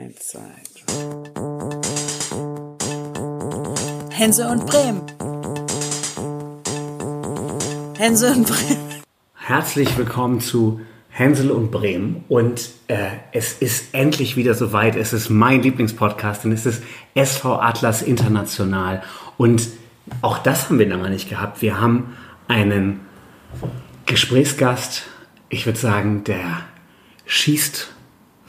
Eins, zwei, drei. Hense und Bremen. Hense und Bremen. Herzlich willkommen zu Hänsel und Bremen. Und äh, es ist endlich wieder soweit. Es ist mein Lieblingspodcast und es ist SV Atlas International. Und auch das haben wir lange nicht gehabt. Wir haben einen Gesprächsgast, ich würde sagen, der schießt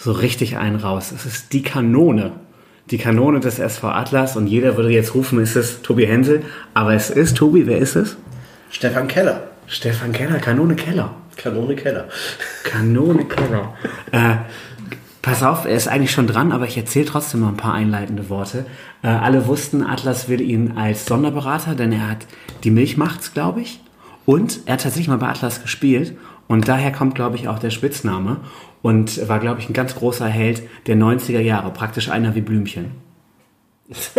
so richtig einen raus. Es ist die Kanone. Die Kanone des SV Atlas und jeder würde jetzt rufen, ist es Tobi Hensel, aber es ist Tobi, wer ist es? Stefan Keller. Stefan Keller, Kanone Keller. Kanone Keller. Kanone Keller. äh, pass auf, er ist eigentlich schon dran, aber ich erzähle trotzdem mal ein paar einleitende Worte. Äh, alle wussten, Atlas will ihn als Sonderberater, denn er hat die Milch macht's, glaube ich. Und er hat tatsächlich mal bei Atlas gespielt. Und daher kommt, glaube ich, auch der Spitzname. Und war, glaube ich, ein ganz großer Held der 90er Jahre. Praktisch einer wie Blümchen.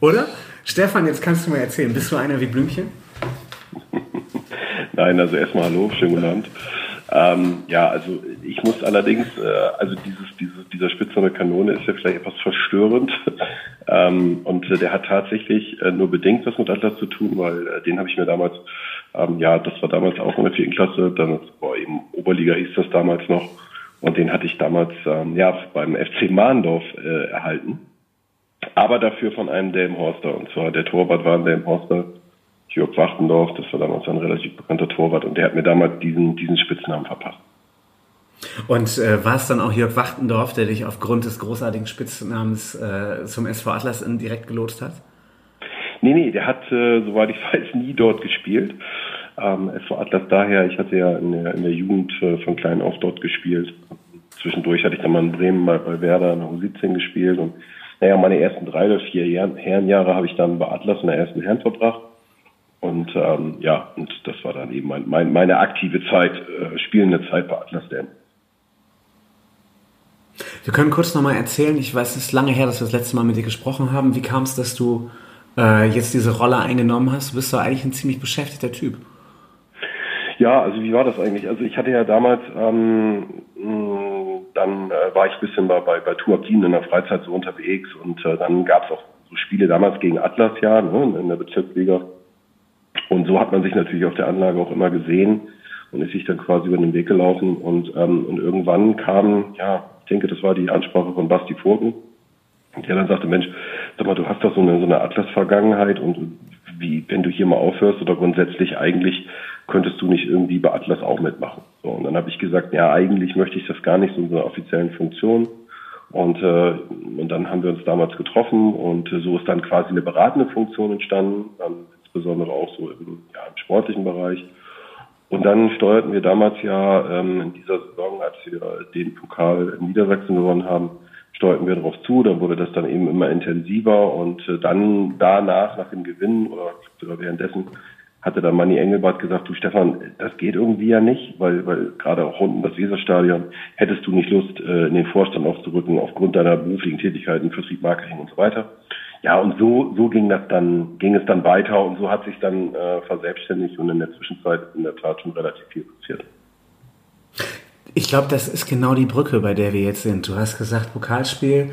Oder? Stefan, jetzt kannst du mir erzählen, bist du einer wie Blümchen? Nein, also erstmal hallo, schönen guten Abend. Ähm, ja, also ich muss allerdings, äh, also dieses, dieses, dieser Spitzname Kanone ist ja vielleicht etwas verstörend. ähm, und äh, der hat tatsächlich äh, nur bedingt was mit Atlas zu tun, weil äh, den habe ich mir damals, ähm, ja, das war damals auch in der vierten Klasse, eben Oberliga hieß das damals noch. Und den hatte ich damals ähm, ja beim FC Mahndorf äh, erhalten. Aber dafür von einem Delmenhorster. Und zwar der Torwart war ein Delmenhorster, Jörg Wachtendorf, das war damals ein relativ bekannter Torwart und der hat mir damals diesen, diesen Spitznamen verpasst. Und äh, war es dann auch Jörg Wachtendorf, der dich aufgrund des großartigen Spitznamens äh, zum SV Atlas direkt gelotst hat? Nee, nee, der hat, äh, soweit ich weiß, nie dort gespielt. Ähm, SV Atlas daher, ich hatte ja in der, in der Jugend äh, von klein auf dort gespielt. Zwischendurch hatte ich dann mal in Bremen mal bei Werder in der U17 gespielt und naja, meine ersten drei oder vier Jahr, Herrenjahre habe ich dann bei Atlas in der ersten Herren verbracht. Und ähm, ja, und das war dann eben mein, mein, meine aktive Zeit, äh, spielende Zeit bei Atlas Dam. Wir können kurz nochmal erzählen, ich weiß, es ist lange her, dass wir das letzte Mal mit dir gesprochen haben. Wie kam es, dass du äh, jetzt diese Rolle eingenommen hast? Du bist doch eigentlich ein ziemlich beschäftigter Typ. Ja, also wie war das eigentlich? Also ich hatte ja damals, ähm, dann äh, war ich ein bisschen bei, bei, bei Tuakin in der Freizeit so unterwegs und äh, dann gab es auch so Spiele damals gegen Atlas ja, ne, in der Bezirksliga. Und so hat man sich natürlich auf der Anlage auch immer gesehen und ist sich dann quasi über den Weg gelaufen. Und, ähm, und irgendwann kam, ja, ich denke, das war die Ansprache von Basti Vogel, der dann sagte, Mensch, sag mal, du hast doch so eine, so eine Atlas-Vergangenheit und wie, wenn du hier mal aufhörst oder grundsätzlich eigentlich könntest du nicht irgendwie bei Atlas auch mitmachen. So, und dann habe ich gesagt, ja, eigentlich möchte ich das gar nicht so in so einer offiziellen Funktion. Und, äh, und dann haben wir uns damals getroffen und äh, so ist dann quasi eine beratende Funktion entstanden. Dann insbesondere auch so im, ja, im sportlichen Bereich. Und dann steuerten wir damals ja ähm, in dieser Saison, als wir den Pokal in Niedersachsen gewonnen haben, steuerten wir darauf zu. Dann wurde das dann eben immer intensiver und äh, dann danach, nach dem Gewinn oder sogar währenddessen, hatte dann Manni Engelbart gesagt, du Stefan, das geht irgendwie ja nicht, weil, weil gerade auch um das Weserstadion hättest du nicht Lust, äh, in den Vorstand aufzurücken aufgrund deiner beruflichen Tätigkeiten, Vertrieb, Marketing und so weiter. Ja, und so, so ging das dann, ging es dann weiter und so hat sich dann äh, verselbstständigt und in der Zwischenzeit in der Tat schon relativ viel passiert. Ich glaube, das ist genau die Brücke, bei der wir jetzt sind. Du hast gesagt, Pokalspiel,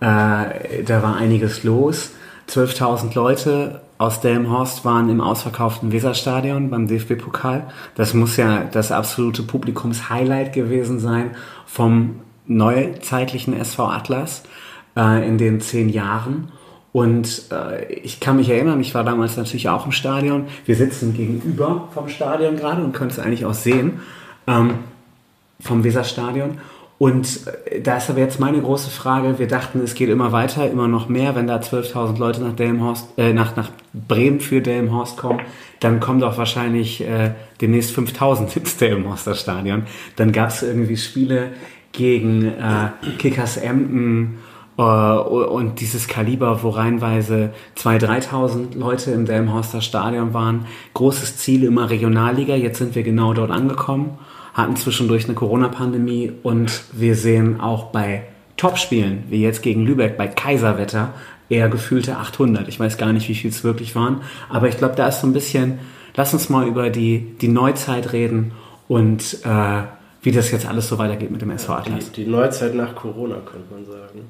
äh, da war einiges los. 12.000 Leute aus Delmenhorst waren im ausverkauften Weserstadion beim DFB-Pokal. Das muss ja das absolute Publikumshighlight gewesen sein vom neuzeitlichen SV Atlas äh, in den zehn Jahren. Und äh, ich kann mich erinnern, ich war damals natürlich auch im Stadion. Wir sitzen gegenüber vom Stadion gerade und können es eigentlich auch sehen, ähm, vom Weserstadion. Und äh, da ist aber jetzt meine große Frage, wir dachten, es geht immer weiter, immer noch mehr, wenn da 12.000 Leute nach, Delmenhorst, äh, nach, nach Bremen für Delmenhorst kommen, dann kommen doch wahrscheinlich äh, demnächst 5.000 ins Delmenhorster Stadion. Dann gab es irgendwie Spiele gegen äh, Kickers Emden äh, und dieses Kaliber, wo reinweise 2.000, 3.000 Leute im Delmenhorster Stadion waren. Großes Ziel immer Regionalliga, jetzt sind wir genau dort angekommen hatten zwischendurch eine Corona-Pandemie und wir sehen auch bei Topspielen, wie jetzt gegen Lübeck bei Kaiserwetter, eher gefühlte 800. Ich weiß gar nicht, wie viel es wirklich waren, aber ich glaube, da ist so ein bisschen, lass uns mal über die, die Neuzeit reden und äh, wie das jetzt alles so weitergeht mit dem SV Atlas. Die, die Neuzeit nach Corona, könnte man sagen.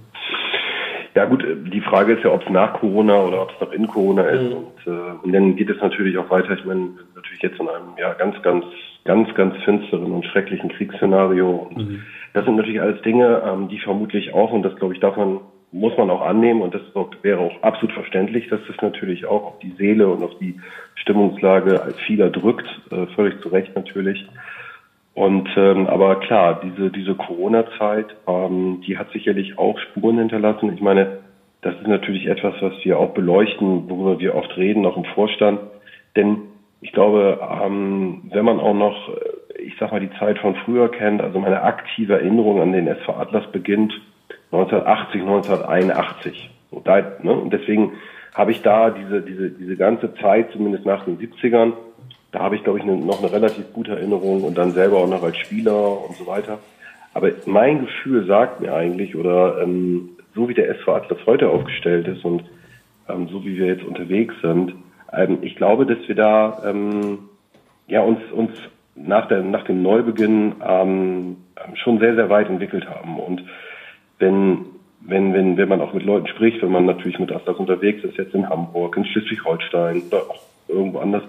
Ja gut, die Frage ist ja, ob es nach Corona oder ob es noch in Corona ist. Mhm. Und, äh, und dann geht es natürlich auch weiter. Ich meine, natürlich jetzt in einem ja ganz, ganz, ganz, ganz finsteren und schrecklichen Kriegsszenario. Und das sind natürlich alles Dinge, ähm, die vermutlich auch, und das glaube ich, darf man, muss man auch annehmen, und das wäre auch absolut verständlich, dass das natürlich auch auf die Seele und auf die Stimmungslage als vieler drückt, äh, völlig zu Recht natürlich. Und ähm, aber klar, diese diese Corona-Zeit, ähm, die hat sicherlich auch Spuren hinterlassen. Ich meine, das ist natürlich etwas, was wir auch beleuchten, worüber wir oft reden, auch im Vorstand. Denn ich glaube, ähm, wenn man auch noch, ich sag mal, die Zeit von früher kennt, also meine aktive Erinnerung an den SV Atlas beginnt 1980, 1981. Und, da, ne, und deswegen habe ich da diese, diese, diese ganze Zeit, zumindest nach den 70ern, da habe ich, glaube ich, ne, noch eine relativ gute Erinnerung und dann selber auch noch als Spieler und so weiter. Aber mein Gefühl sagt mir eigentlich, oder ähm, so wie der SV Atlas heute aufgestellt ist und ähm, so wie wir jetzt unterwegs sind, ähm, ich glaube, dass wir da ähm, ja uns uns nach der nach dem Neubeginn ähm, schon sehr sehr weit entwickelt haben und wenn wenn wenn wenn man auch mit Leuten spricht, wenn man natürlich mit Atlas unterwegs ist, jetzt in Hamburg, in Schleswig-Holstein oder auch irgendwo anders,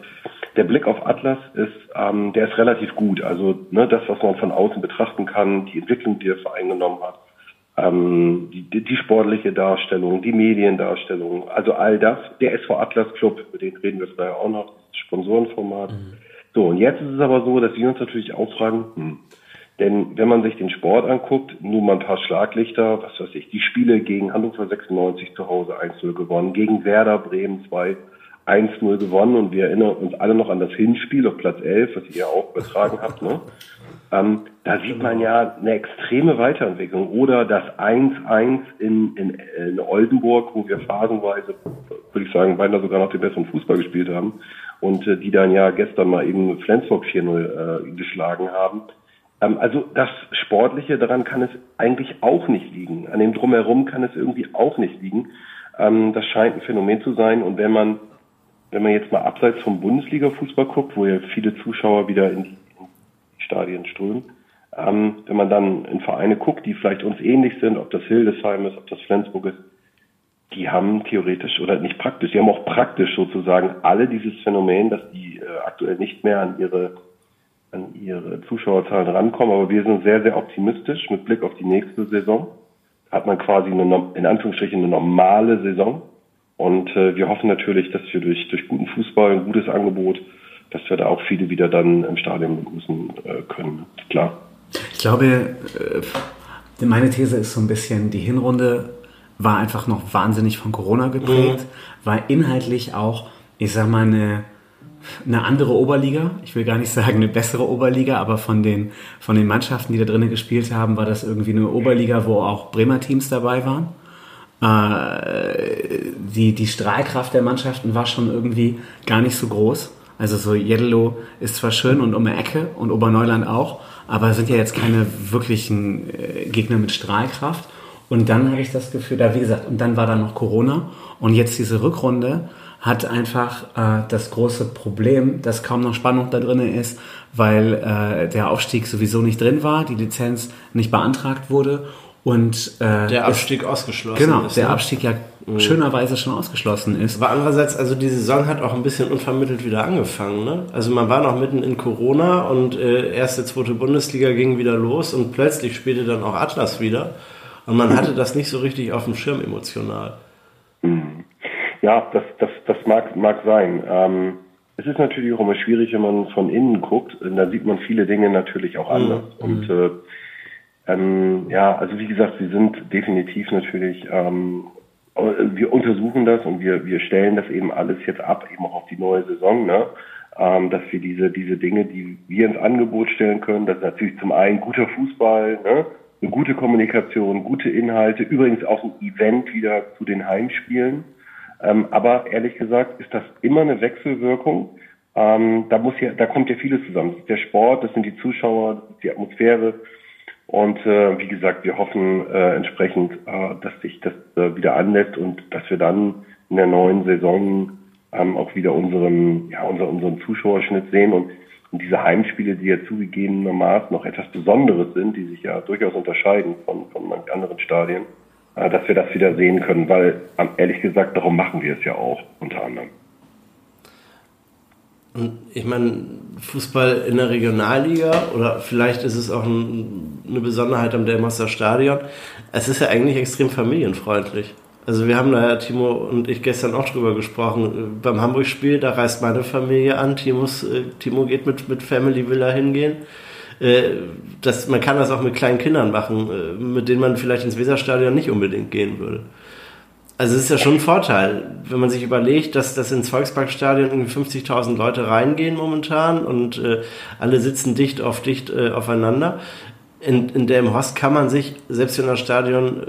der Blick auf Atlas ist, ähm, der ist relativ gut. Also ne, das, was man von außen betrachten kann, die Entwicklung, die der Verein genommen hat, ähm, die, die, sportliche Darstellung, die Mediendarstellung, also all das. Der SV Atlas Club, über den reden wir vielleicht auch noch, das Sponsorenformat. So, und jetzt ist es aber so, dass wir uns natürlich auch fragen, hm, denn wenn man sich den Sport anguckt, nur mal ein paar Schlaglichter, was weiß ich, die Spiele gegen Hannover 96 zu Hause 1-0 gewonnen, gegen Werder Bremen 2 1-0 gewonnen und wir erinnern uns alle noch an das Hinspiel auf Platz 11, was ihr auch übertragen habt. Ne? Ähm, da sieht man ja eine extreme Weiterentwicklung. Oder das 1-1 in, in, in Oldenburg, wo wir phasenweise, würde ich sagen, beinahe sogar noch den besseren Fußball gespielt haben und äh, die dann ja gestern mal eben Flensburg 4-0 äh, geschlagen haben. Ähm, also das Sportliche daran kann es eigentlich auch nicht liegen. An dem Drumherum kann es irgendwie auch nicht liegen. Ähm, das scheint ein Phänomen zu sein. Und wenn man wenn man jetzt mal abseits vom Bundesliga-Fußball guckt, wo ja viele Zuschauer wieder in die, Stadien strömen, ähm, wenn man dann in Vereine guckt, die vielleicht uns ähnlich sind, ob das Hildesheim ist, ob das Flensburg ist, die haben theoretisch oder nicht praktisch, die haben auch praktisch sozusagen alle dieses Phänomen, dass die äh, aktuell nicht mehr an ihre an ihre Zuschauerzahlen rankommen, aber wir sind sehr, sehr optimistisch mit Blick auf die nächste Saison. Hat man quasi eine, in Anführungsstrichen eine normale Saison. Und äh, wir hoffen natürlich, dass wir durch, durch guten Fußball, ein gutes Angebot, dass wir da auch viele wieder dann im Stadion begrüßen äh, können. Klar. Ich glaube, äh, meine These ist so ein bisschen, die Hinrunde war einfach noch wahnsinnig von Corona geprägt, mhm. war inhaltlich auch, ich sag mal, eine, eine andere Oberliga. Ich will gar nicht sagen eine bessere Oberliga, aber von den, von den Mannschaften, die da drinnen gespielt haben, war das irgendwie eine Oberliga, wo auch Bremer Teams dabei waren. Äh, die, die Strahlkraft der Mannschaften war schon irgendwie gar nicht so groß. Also so Jeddelo ist zwar schön und um die Ecke und Oberneuland auch, aber sind ja jetzt keine wirklichen äh, Gegner mit Strahlkraft. Und dann habe ich das Gefühl, da wie gesagt, und dann war da noch Corona und jetzt diese Rückrunde hat einfach äh, das große Problem, dass kaum noch Spannung da drin ist, weil äh, der Aufstieg sowieso nicht drin war, die Lizenz nicht beantragt wurde und äh, der Abstieg ist, ausgeschlossen genau, ist. Genau, der Abstieg ja mhm. schönerweise schon ausgeschlossen ist. Aber andererseits, also die Saison hat auch ein bisschen unvermittelt wieder angefangen. Ne? Also man war noch mitten in Corona und äh, erste, zweite Bundesliga ging wieder los und plötzlich spielte dann auch Atlas wieder. Und man hatte das nicht so richtig auf dem Schirm emotional. Mhm. Ja, das, das, das mag, mag sein. Ähm, es ist natürlich auch immer schwierig, wenn man von innen guckt. Da sieht man viele Dinge natürlich auch anders. Mhm. Und äh, ähm, ja, also wie gesagt, wir sind definitiv natürlich, ähm, wir untersuchen das und wir, wir stellen das eben alles jetzt ab, eben auch auf die neue Saison, ne? ähm, dass wir diese, diese Dinge, die wir ins Angebot stellen können, das ist natürlich zum einen guter Fußball, ne? eine gute Kommunikation, gute Inhalte, übrigens auch ein Event wieder zu den Heimspielen. Ähm, aber ehrlich gesagt ist das immer eine Wechselwirkung. Ähm, da muss ja, da kommt ja vieles zusammen. Das ist der Sport, das sind die Zuschauer, das ist die Atmosphäre, und äh, wie gesagt, wir hoffen äh, entsprechend, äh, dass sich das äh, wieder anlässt und dass wir dann in der neuen Saison ähm, auch wieder unseren, ja, unser, unseren Zuschauerschnitt sehen. Und Und diese Heimspiele, die ja zugegebenermaßen noch etwas Besonderes sind, die sich ja durchaus unterscheiden von, von manchen anderen Stadien, äh, dass wir das wieder sehen können, weil ehrlich gesagt, darum machen wir es ja auch unter anderem. Und ich meine, Fußball in der Regionalliga oder vielleicht ist es auch ein, eine Besonderheit am Delmaster Stadion. Es ist ja eigentlich extrem familienfreundlich. Also wir haben da ja Timo und ich gestern auch drüber gesprochen. Beim Hamburg-Spiel, da reist meine Familie an. Timos, äh, Timo geht mit, mit Family Villa hingehen. Äh, das, man kann das auch mit kleinen Kindern machen, äh, mit denen man vielleicht ins Weserstadion nicht unbedingt gehen würde. Also es ist ja schon ein Vorteil, wenn man sich überlegt, dass, dass ins Volksparkstadion irgendwie 50.000 Leute reingehen momentan und äh, alle sitzen dicht auf dicht äh, aufeinander. In, in dem Host kann man sich, selbst wenn das Stadion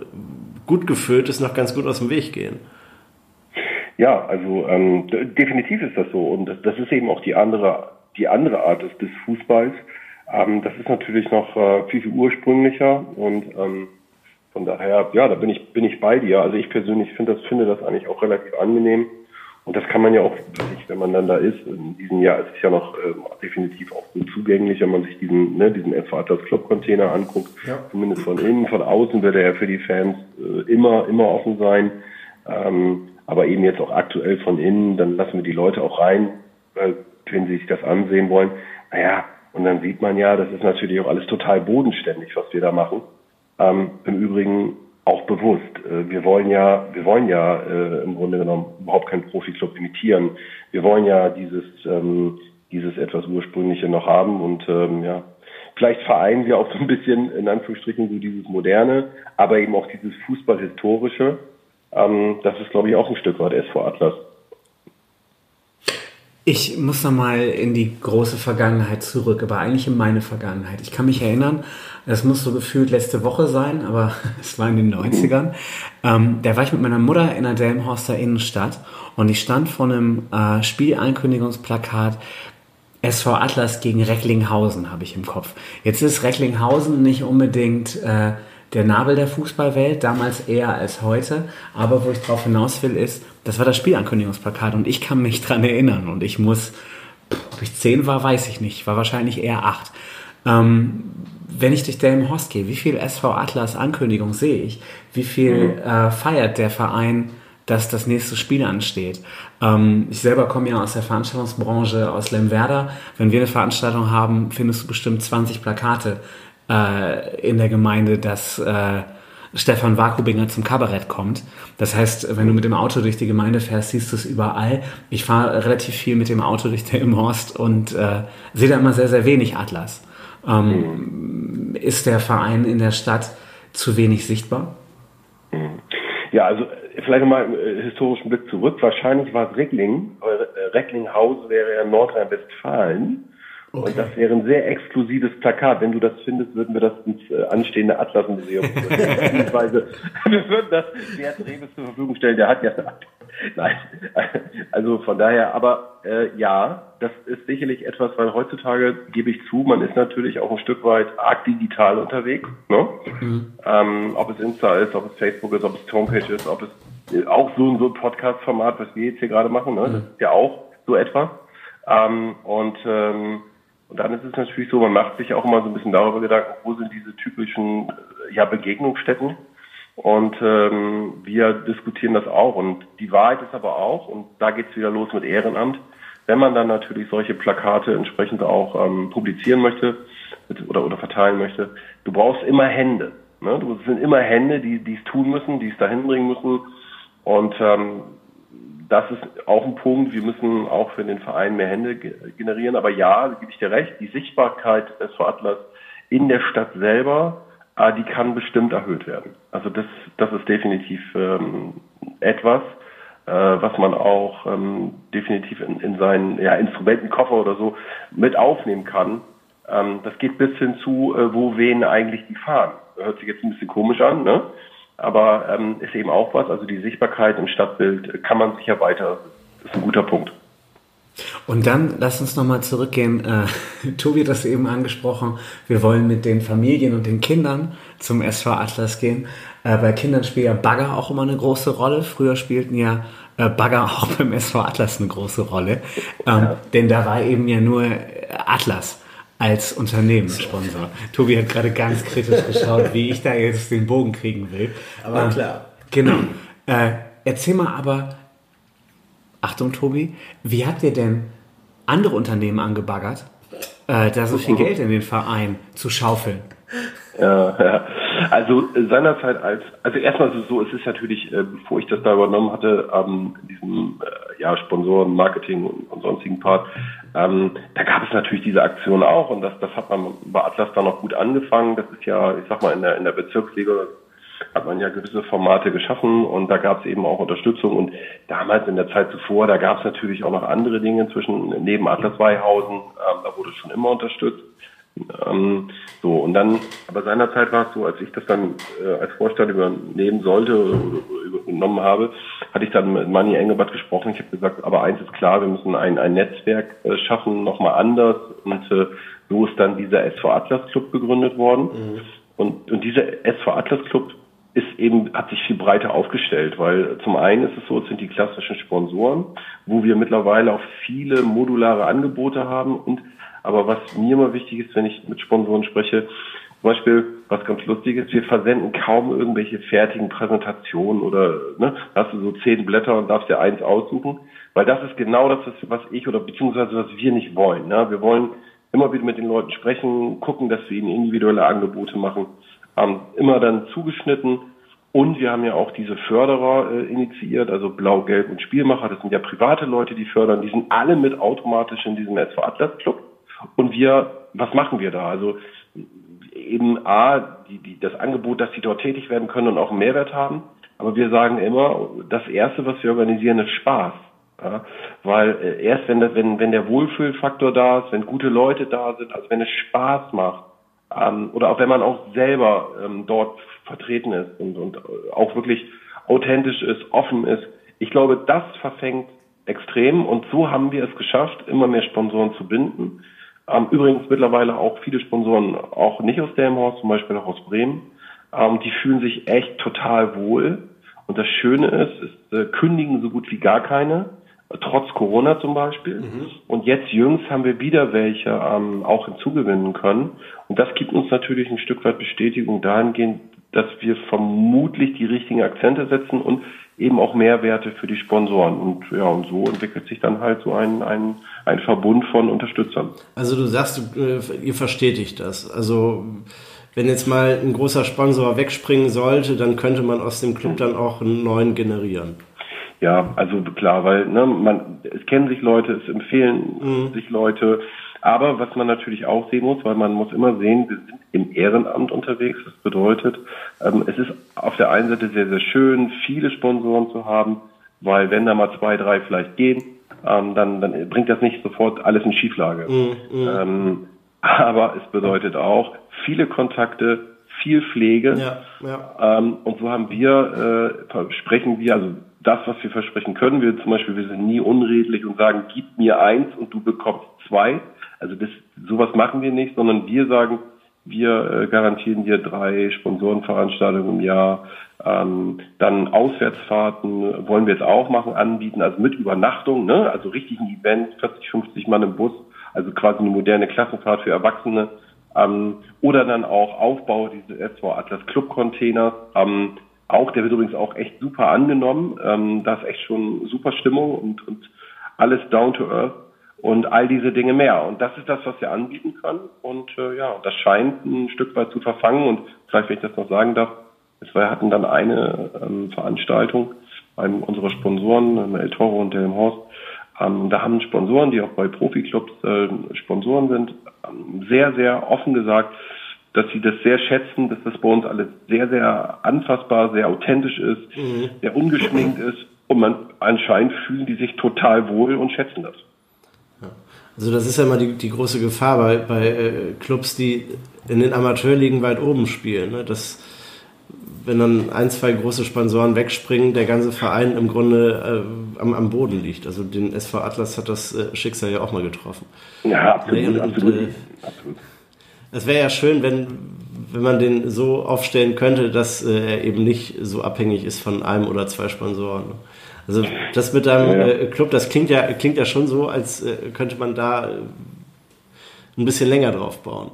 gut gefüllt ist, noch ganz gut aus dem Weg gehen. Ja, also ähm, definitiv ist das so und das, das, ist eben auch die andere, die andere Art des, des Fußballs. Ähm, das ist natürlich noch äh, viel, viel ursprünglicher und ähm, von daher, ja, da bin ich, bin ich bei dir. Also ich persönlich finde das, finde das eigentlich auch relativ angenehm. Und das kann man ja auch, wenn man dann da ist, in diesem Jahr ist es ja noch äh, definitiv auch gut zugänglich, wenn man sich diesen, ne, diesen SV Atlas Club Container anguckt. Ja. Zumindest von innen, von außen wird er ja für die Fans äh, immer, immer offen sein. Ähm, aber eben jetzt auch aktuell von innen, dann lassen wir die Leute auch rein, äh, wenn sie sich das ansehen wollen. Naja, und dann sieht man ja, das ist natürlich auch alles total bodenständig, was wir da machen. Ähm, Im Übrigen auch bewusst. Äh, wir wollen ja, wir wollen ja äh, im Grunde genommen überhaupt keinen Profi-Club imitieren. Wir wollen ja dieses, ähm, dieses etwas ursprüngliche noch haben und ähm, ja, vielleicht vereinen wir auch so ein bisschen in Anführungsstrichen so dieses moderne, aber eben auch dieses Fußballhistorische. Ähm, das ist, glaube ich, auch ein Stück weit SV Atlas. Ich muss noch mal in die große Vergangenheit zurück, aber eigentlich in meine Vergangenheit. Ich kann mich erinnern, das muss so gefühlt letzte Woche sein, aber es war in den 90ern. Ähm, da war ich mit meiner Mutter in der Delmenhorster Innenstadt und ich stand vor einem äh, Spielankündigungsplakat SV Atlas gegen Recklinghausen, habe ich im Kopf. Jetzt ist Recklinghausen nicht unbedingt äh, der Nabel der Fußballwelt, damals eher als heute. Aber wo ich drauf hinaus will, ist, das war das Spielankündigungsplakat und ich kann mich dran erinnern und ich muss, ob ich zehn war, weiß ich nicht, war wahrscheinlich eher acht. Ähm, wenn ich durch Delmenhorst gehe, wie viel SV Atlas Ankündigung sehe ich? Wie viel mhm. äh, feiert der Verein, dass das nächste Spiel ansteht? Ähm, ich selber komme ja aus der Veranstaltungsbranche aus Lemwerder. Wenn wir eine Veranstaltung haben, findest du bestimmt 20 Plakate äh, in der Gemeinde, dass äh, Stefan Wakubinger zum Kabarett kommt. Das heißt, wenn du mit dem Auto durch die Gemeinde fährst, siehst du es überall. Ich fahre relativ viel mit dem Auto durch den Horst und äh, sehe da immer sehr, sehr wenig Atlas. Ähm, mhm. Ist der Verein in der Stadt zu wenig sichtbar? Mhm. Ja, also vielleicht nochmal im äh, historischen Blick zurück. Wahrscheinlich war es Reckling, äh, Recklinghausen wäre ja Nordrhein-Westfalen. Okay. Und das wäre ein sehr exklusives Plakat. Wenn du das findest, würden wir das ins äh, anstehende Atlas-Museum beziehungsweise wir würden das Gerd Reves zur Verfügung stellen. Der hat ja nein, also von daher. Aber äh, ja, das ist sicherlich etwas, weil heutzutage gebe ich zu, man ist natürlich auch ein Stück weit arg digital unterwegs. Ne? Mhm. Ähm, ob es Insta ist, ob es Facebook ist, ob es Homepage ist, ob es äh, auch so, so ein Podcast-Format, was wir jetzt hier gerade machen. Ne? Das mhm. ist ja auch so etwas. Ähm, und ähm, und dann ist es natürlich so, man macht sich auch immer so ein bisschen darüber Gedanken, wo sind diese typischen äh, ja, Begegnungsstätten. Und ähm, wir diskutieren das auch. Und die Wahrheit ist aber auch, und da geht's wieder los mit Ehrenamt, wenn man dann natürlich solche Plakate entsprechend auch ähm, publizieren möchte oder, oder verteilen möchte, du brauchst immer Hände. Ne? Du, es sind immer Hände, die die es tun müssen, die es dahin bringen müssen. Und ähm, das ist auch ein Punkt. Wir müssen auch für den Verein mehr Hände generieren. Aber ja, gebe ich dir recht, die Sichtbarkeit des Atlas in der Stadt selber, äh, die kann bestimmt erhöht werden. Also das, das ist definitiv ähm, etwas, äh, was man auch ähm, definitiv in, in seinen ja, Instrumentenkoffer oder so mit aufnehmen kann. Ähm, das geht bis hin zu, äh, wo wen eigentlich die fahren. Hört sich jetzt ein bisschen komisch an, ne? aber ähm, ist eben auch was. Also die Sichtbarkeit im Stadtbild kann man sicher weiter. Ist ein guter Punkt. Und dann lass uns nochmal zurückgehen. Äh, Tobi hat das eben angesprochen. Wir wollen mit den Familien und den Kindern zum SV Atlas gehen. Äh, bei Kindern spielt ja Bagger auch immer eine große Rolle. Früher spielten ja äh, Bagger auch beim SV Atlas eine große Rolle. Ähm, Denn da war eben ja nur äh, Atlas als Unternehmenssponsor. Tobi hat gerade ganz kritisch geschaut, wie ich da jetzt den Bogen kriegen will. Aber Ähm, klar. Genau. Äh, erzähl mal aber, Achtung Tobi, wie habt ihr denn andere Unternehmen angebaggert, äh, da so viel Geld in den Verein zu schaufeln? Ja, ja. Also seinerzeit als, also erstmal so, es ist natürlich, äh, bevor ich das da übernommen hatte, ähm, diesem äh, ja, Sponsoren, Marketing und, und sonstigen Part, ähm, da gab es natürlich diese Aktion auch und das, das hat man bei Atlas dann auch gut angefangen. Das ist ja, ich sag mal, in der, in der Bezirksliga hat man ja gewisse Formate geschaffen und da gab es eben auch Unterstützung und damals in der Zeit zuvor, da gab es natürlich auch noch andere Dinge zwischen neben Atlas Weihausen, ähm, da wurde schon immer unterstützt. Ähm, so, und dann, aber seinerzeit war es so, als ich das dann äh, als Vorstand übernehmen sollte oder, übernommen habe, hatte ich dann mit Manni Engelbart gesprochen. Ich habe gesagt, aber eins ist klar, wir müssen ein, ein Netzwerk äh, schaffen, nochmal anders. Und äh, so ist dann dieser SV Atlas Club gegründet worden. Und, und dieser SV Atlas Club ist eben, hat sich viel breiter aufgestellt, weil zum einen ist es so, es sind die klassischen Sponsoren, wo wir mittlerweile auch viele modulare Angebote haben und aber was mir immer wichtig ist, wenn ich mit Sponsoren spreche, zum Beispiel, was ganz lustig ist, wir versenden kaum irgendwelche fertigen Präsentationen oder ne, hast du so zehn Blätter und darfst dir eins aussuchen, weil das ist genau das, was ich oder beziehungsweise was wir nicht wollen. Ne? Wir wollen immer wieder mit den Leuten sprechen, gucken, dass wir ihnen individuelle Angebote machen, ähm, immer dann zugeschnitten. Und wir haben ja auch diese Förderer äh, initiiert, also Blau, Gelb und Spielmacher. Das sind ja private Leute, die fördern. Die sind alle mit automatisch in diesem SV Atlas Club. Und wir, was machen wir da? Also eben A, die, die, das Angebot, dass sie dort tätig werden können und auch einen Mehrwert haben. Aber wir sagen immer, das Erste, was wir organisieren, ist Spaß. Ja, weil äh, erst wenn, das, wenn, wenn der Wohlfühlfaktor da ist, wenn gute Leute da sind, also wenn es Spaß macht, ähm, oder auch wenn man auch selber ähm, dort vertreten ist und, und auch wirklich authentisch ist, offen ist, ich glaube, das verfängt extrem und so haben wir es geschafft, immer mehr Sponsoren zu binden. Ähm, übrigens mittlerweile auch viele Sponsoren, auch nicht aus Delmenhorst, zum Beispiel auch aus Bremen, ähm, die fühlen sich echt total wohl. Und das Schöne ist, ist äh, kündigen so gut wie gar keine, trotz Corona zum Beispiel. Und jetzt jüngst haben wir wieder welche ähm, auch hinzugewinnen können. Und das gibt uns natürlich ein Stück weit Bestätigung dahingehend, dass wir vermutlich die richtigen Akzente setzen und eben auch Mehrwerte für die Sponsoren. Und ja, und so entwickelt sich dann halt so ein, ein, ein Verbund von Unterstützern. Also du sagst, du, äh, ihr verstetigt das. Also wenn jetzt mal ein großer Sponsor wegspringen sollte, dann könnte man aus dem Club dann auch einen neuen generieren. Ja, also klar, weil ne, man es kennen sich Leute, es empfehlen sich Leute, aber was man natürlich auch sehen muss, weil man muss immer sehen, wir sind im Ehrenamt unterwegs. Das bedeutet, ähm, es ist auf der einen Seite sehr, sehr schön, viele Sponsoren zu haben, weil wenn da mal zwei, drei vielleicht gehen, ähm, dann, dann bringt das nicht sofort alles in Schieflage. Ähm, aber es bedeutet auch viele Kontakte, viel Pflege. Ja, ja. Ähm, und so haben wir, äh, versprechen wir, also das, was wir versprechen können, wir zum Beispiel, wir sind nie unredlich und sagen, gib mir eins und du bekommst zwei. Also das, sowas machen wir nicht, sondern wir sagen, wir äh, garantieren dir drei Sponsorenveranstaltungen im Jahr. Ähm, dann Auswärtsfahrten wollen wir jetzt auch machen, anbieten, also mit Übernachtung, ne? also richtigen Event, 40, 50 Mann im Bus, also quasi eine moderne Klassenfahrt für Erwachsene. Ähm, oder dann auch Aufbau dieses SV Atlas Club Containers. Ähm, auch, der wird übrigens auch echt super angenommen. Ähm, da ist echt schon super Stimmung und, und alles down to earth und all diese Dinge mehr. Und das ist das, was wir anbieten können. Und äh, ja, das scheint ein Stück weit zu verfangen. Und vielleicht, wenn ich das noch sagen darf, wir hatten dann eine ähm, Veranstaltung einem unserer Sponsoren, El Toro und Delmenhorst. Ähm, da haben Sponsoren, die auch bei Profiklubs äh, Sponsoren sind, ähm, sehr, sehr offen gesagt, dass sie das sehr schätzen, dass das bei uns alles sehr, sehr anfassbar, sehr authentisch ist, sehr ungeschminkt ist. Und man anscheinend fühlen die sich total wohl und schätzen das. Also das ist ja immer die, die große Gefahr bei, bei äh, Clubs, die in den Amateurligen weit oben spielen. Ne? Dass, wenn dann ein, zwei große Sponsoren wegspringen, der ganze Verein im Grunde äh, am, am Boden liegt. Also den SV Atlas hat das äh, Schicksal ja auch mal getroffen. Ja, absolut, Nee, und, absolut. äh, absolut. Es wäre ja schön, wenn, wenn man den so aufstellen könnte, dass äh, er eben nicht so abhängig ist von einem oder zwei Sponsoren. Also das mit deinem ja, ja. Club, das klingt ja, klingt ja schon so, als könnte man da ein bisschen länger drauf bauen.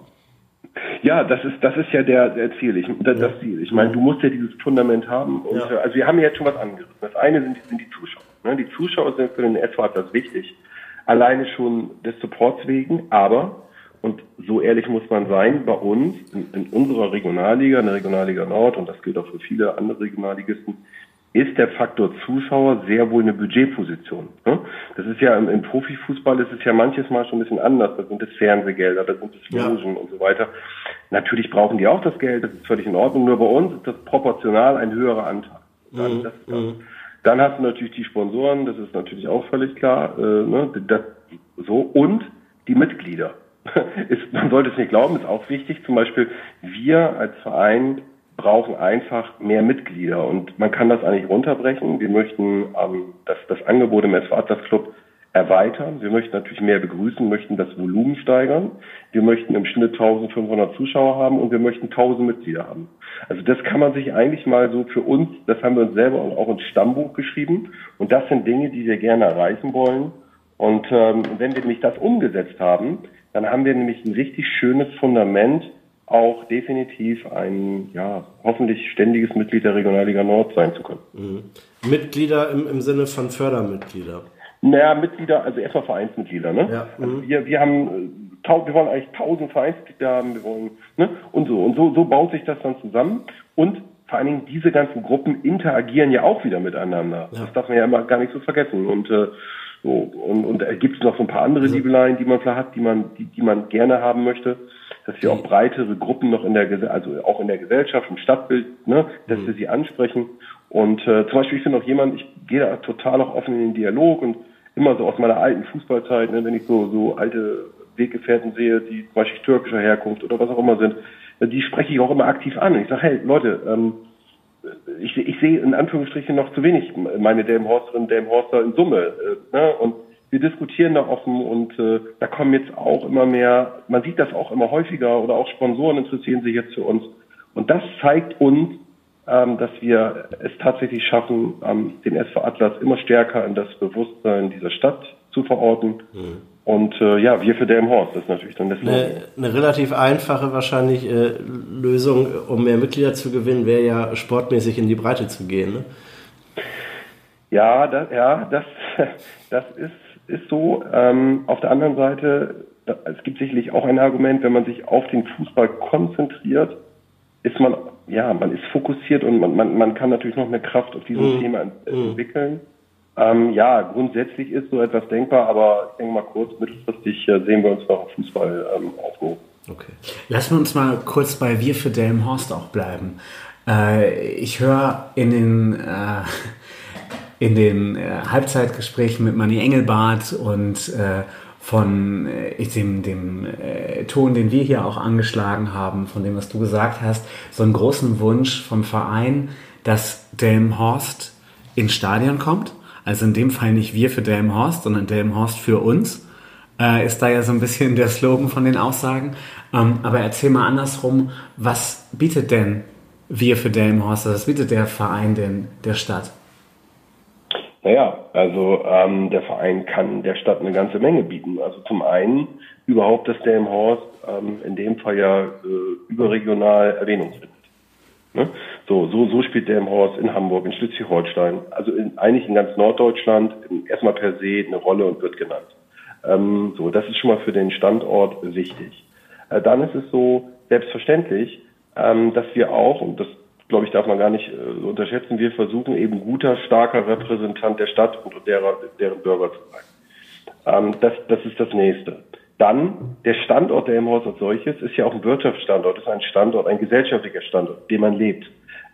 Ja, das ist das ist ja der, der Ziel. Ich, das, das Ziel. Ich meine, du musst ja dieses Fundament haben. Und, ja. Also wir haben jetzt schon was angerissen. Das eine sind, sind die Zuschauer. Ne? Die Zuschauer sind für den SV das wichtig. Alleine schon des Supports wegen, aber und so ehrlich muss man sein, bei uns in, in unserer Regionalliga, in der Regionalliga Nord, und das gilt auch für viele andere Regionalligisten, ist der Faktor Zuschauer sehr wohl eine Budgetposition. Ne? Das ist ja im, im, Profifußball ist es ja manches Mal schon ein bisschen anders. Da sind es Fernsehgelder, da sind es Logen ja. und so weiter. Natürlich brauchen die auch das Geld, das ist völlig in Ordnung. Nur bei uns ist das proportional ein höherer Anteil. Dann, mhm. mhm. Dann hast du natürlich die Sponsoren, das ist natürlich auch völlig klar. Äh, ne? das, so und die Mitglieder. ist, man sollte es nicht glauben, ist auch wichtig. Zum Beispiel wir als Verein brauchen einfach mehr Mitglieder und man kann das eigentlich runterbrechen. Wir möchten ähm, das, das Angebot im SV Atlas Club erweitern. Wir möchten natürlich mehr begrüßen, möchten das Volumen steigern. Wir möchten im Schnitt 1500 Zuschauer haben und wir möchten 1000 Mitglieder haben. Also das kann man sich eigentlich mal so für uns, das haben wir uns selber auch ins Stammbuch geschrieben und das sind Dinge, die wir gerne erreichen wollen. Und ähm, wenn wir nämlich das umgesetzt haben, dann haben wir nämlich ein richtig schönes Fundament, auch definitiv ein, ja, hoffentlich ständiges Mitglied der Regionalliga Nord sein zu können. Mhm. Mitglieder im, im Sinne von Fördermitglieder? Naja, Mitglieder, also erstmal Vereinsmitglieder, ne? Ja. Also mhm. wir, wir haben, äh, wir wollen eigentlich tausend Vereinsmitglieder haben, wir wollen, ne? Und so. Und so, so baut sich das dann zusammen. Und vor allen Dingen diese ganzen Gruppen interagieren ja auch wieder miteinander. Ja. Das darf man ja immer gar nicht so vergessen. Und, äh, so, und, und da gibt es noch so ein paar andere also Liebeleien, die man vielleicht hat, die man, die, die man gerne haben möchte dass wir auch breitere Gruppen noch in der, also auch in der Gesellschaft, im Stadtbild, ne, dass mhm. wir sie ansprechen. Und äh, zum Beispiel, ich bin auch jemand, ich gehe da total auch offen in den Dialog und immer so aus meiner alten Fußballzeit, ne, wenn ich so, so alte Weggefährten sehe, die zum Beispiel türkischer Herkunft oder was auch immer sind, die spreche ich auch immer aktiv an. Ich sage, hey Leute, ähm, ich, ich sehe in Anführungsstrichen noch zu wenig meine Delmhorsterinnen, Delmhorster in Summe. Äh, ne? Und wir diskutieren da offen und äh, da kommen jetzt auch immer mehr, man sieht das auch immer häufiger oder auch Sponsoren interessieren sich jetzt für uns. Und das zeigt uns, ähm, dass wir es tatsächlich schaffen, ähm, den SV Atlas immer stärker in das Bewusstsein dieser Stadt zu verorten. Mhm. Und äh, ja, wir für Delmhorst, das ist natürlich dann das eine, eine relativ einfache wahrscheinlich äh, Lösung, um mehr Mitglieder zu gewinnen, wäre ja sportmäßig in die Breite zu gehen. Ne? Ja, das, ja, das, das ist ist so. Ähm, auf der anderen Seite, es gibt sicherlich auch ein Argument, wenn man sich auf den Fußball konzentriert, ist man, ja, man ist fokussiert und man, man, man kann natürlich noch mehr Kraft auf diesem mhm. Thema mhm. Ähm, ja, grundsätzlich ist so etwas denkbar, aber ich denke mal kurz, mittelfristig äh, sehen wir uns noch auf Fußball ähm, aufgehoben. Okay. Lassen wir uns mal kurz bei Wir für Delmenhorst auch bleiben. Äh, ich höre in den äh, in den äh, Halbzeitgesprächen mit Manny Engelbart und äh, von äh, dem, dem Ton, den wir hier auch angeschlagen haben, von dem, was du gesagt hast, so einen großen Wunsch vom Verein, dass Delmhorst ins Stadion kommt. Also in dem Fall nicht wir für Delmhorst, sondern Delmhorst für uns. Äh, ist da ja so ein bisschen der Slogan von den Aussagen. Ähm, aber erzähl mal andersrum, was bietet denn wir für Delmhorst, also was bietet der Verein denn der Stadt? Naja, also ähm, der Verein kann der Stadt eine ganze Menge bieten. Also zum einen überhaupt, dass Delmenhorst ähm, in dem Fall ja äh, überregional Erwähnung findet. Ne? So, so, so spielt Delmenhorst in Hamburg, in Schleswig-Holstein, also in, eigentlich in ganz Norddeutschland erstmal per se eine Rolle und wird genannt. Ähm, so, das ist schon mal für den Standort wichtig. Äh, dann ist es so selbstverständlich, ähm, dass wir auch, und das glaube ich, darf man gar nicht äh, unterschätzen. Wir versuchen eben guter, starker Repräsentant der Stadt und derer, deren Bürger zu sein. Ähm, das, das ist das Nächste. Dann der Standort der Haus als solches ist ja auch ein Wirtschaftsstandort, ist ein Standort, ein gesellschaftlicher Standort, den man lebt.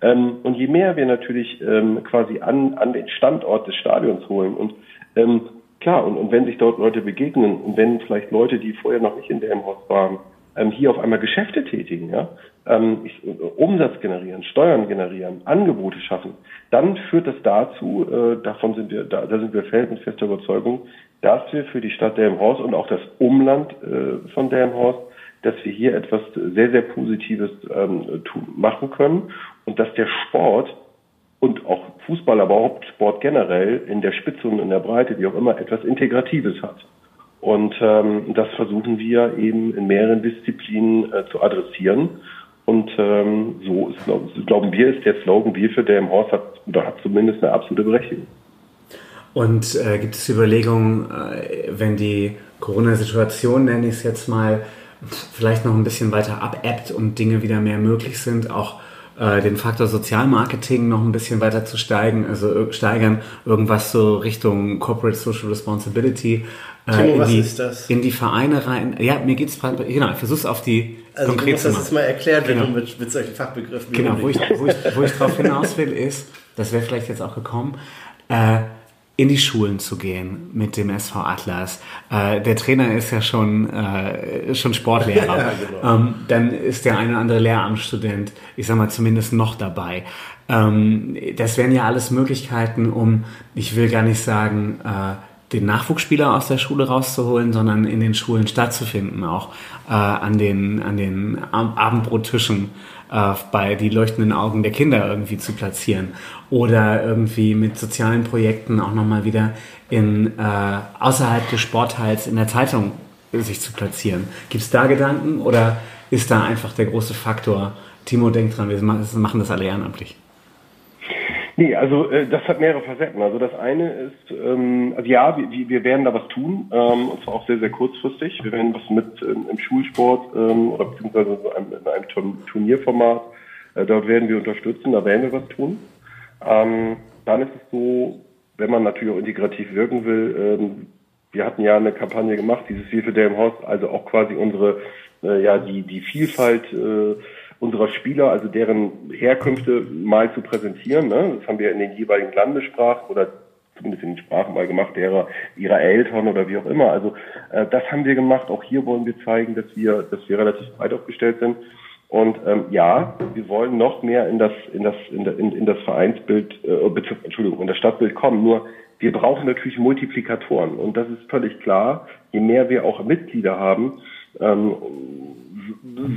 Ähm, und je mehr wir natürlich ähm, quasi an, an den Standort des Stadions holen und ähm, klar, und, und wenn sich dort Leute begegnen und wenn vielleicht Leute, die vorher noch nicht in der Haus waren, ähm, hier auf einmal Geschäfte tätigen, ja, ähm, ich, Umsatz generieren, Steuern generieren, Angebote schaffen, dann führt das dazu, äh, davon sind wir, da, da sind wir felsenfester Überzeugung, dass wir für die Stadt Delmenhorst und auch das Umland äh, von Delmenhorst, dass wir hier etwas sehr, sehr Positives ähm, tun, machen können und dass der Sport und auch Fußball, aber auch Sport generell in der Spitze und in der Breite, wie auch immer, etwas Integratives hat. Und ähm, das versuchen wir eben in mehreren Disziplinen äh, zu adressieren. Und ähm, so ist, glauben wir, ist der Slogan Wir für der im Horst hat oder hat zumindest eine absolute Berechtigung. Und äh, gibt es Überlegungen, äh, wenn die Corona-Situation, nenne ich es jetzt mal, vielleicht noch ein bisschen weiter abebbt und Dinge wieder mehr möglich sind, auch äh, den Faktor Sozialmarketing noch ein bisschen weiter zu steigen, also steigern, irgendwas so Richtung Corporate Social Responsibility. Äh, Timo, was die, ist das? In die Vereine rein. Ja, mir geht es genau, ich versuch's auf die also konkret du musst das jetzt mal erklären, wenn genau. du mit, mit solchen Fachbegriffen Genau, wo ich, wo, ich, wo ich drauf hinaus will, ist, das wäre vielleicht jetzt auch gekommen, äh, in die Schulen zu gehen mit dem SV Atlas. Äh, der Trainer ist ja schon, äh, schon Sportlehrer. ja, genau. ähm, dann ist der eine oder andere Lehramtsstudent, ich sag mal zumindest noch dabei. Ähm, das wären ja alles Möglichkeiten, um, ich will gar nicht sagen, äh, den Nachwuchsspieler aus der Schule rauszuholen, sondern in den Schulen stattzufinden, auch äh, an den, an den Abendbrottischen äh, bei die leuchtenden Augen der Kinder irgendwie zu platzieren oder irgendwie mit sozialen Projekten auch nochmal wieder in äh, außerhalb des Sportteils in der Zeitung sich zu platzieren. Gibt es da Gedanken oder ist da einfach der große Faktor, Timo denkt dran, wir machen das alle ehrenamtlich? Nee, also äh, das hat mehrere Facetten. Also das eine ist, ähm, also ja, wir, wir werden da was tun, ähm, und zwar auch sehr, sehr kurzfristig. Wir werden was mit ähm, im Schulsport ähm, oder beziehungsweise in einem, in einem Turnierformat, äh, dort werden wir unterstützen, da werden wir was tun. Ähm, dann ist es so, wenn man natürlich auch integrativ wirken will, ähm, wir hatten ja eine Kampagne gemacht, dieses der im Haus, also auch quasi unsere, äh, ja, die, die Vielfalt äh, unserer Spieler, also deren Herkünfte mal zu präsentieren. Ne? Das haben wir in den jeweiligen Landessprachen oder zumindest in den Sprachen mal gemacht, derer ihrer Eltern oder wie auch immer. Also äh, das haben wir gemacht. Auch hier wollen wir zeigen, dass wir, dass wir relativ breit aufgestellt sind. Und ähm, ja, wir wollen noch mehr in das in das in, in, in das Vereinsbild, äh, Entschuldigung, in das Stadtbild kommen. Nur wir brauchen natürlich Multiplikatoren und das ist völlig klar. Je mehr wir auch Mitglieder haben, ähm,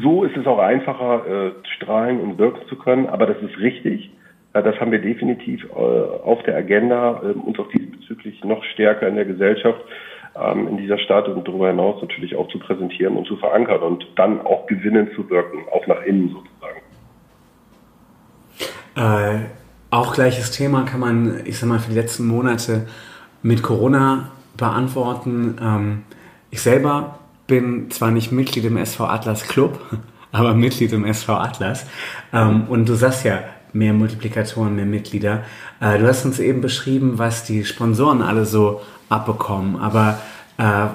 so ist es auch einfacher, äh, strahlen und wirken zu können, aber das ist richtig. Äh, das haben wir definitiv äh, auf der Agenda, äh, uns auch diesbezüglich noch stärker in der Gesellschaft, ähm, in dieser Stadt und darüber hinaus natürlich auch zu präsentieren und zu verankern und dann auch gewinnend zu wirken, auch nach innen sozusagen. Äh, auch gleiches Thema kann man, ich sag mal, für die letzten Monate mit Corona beantworten. Ähm, ich selber bin zwar nicht Mitglied im SV Atlas Club, aber Mitglied im SV Atlas. Ähm, und du sagst ja, mehr Multiplikatoren, mehr Mitglieder. Äh, du hast uns eben beschrieben, was die Sponsoren alle so abbekommen. Aber äh,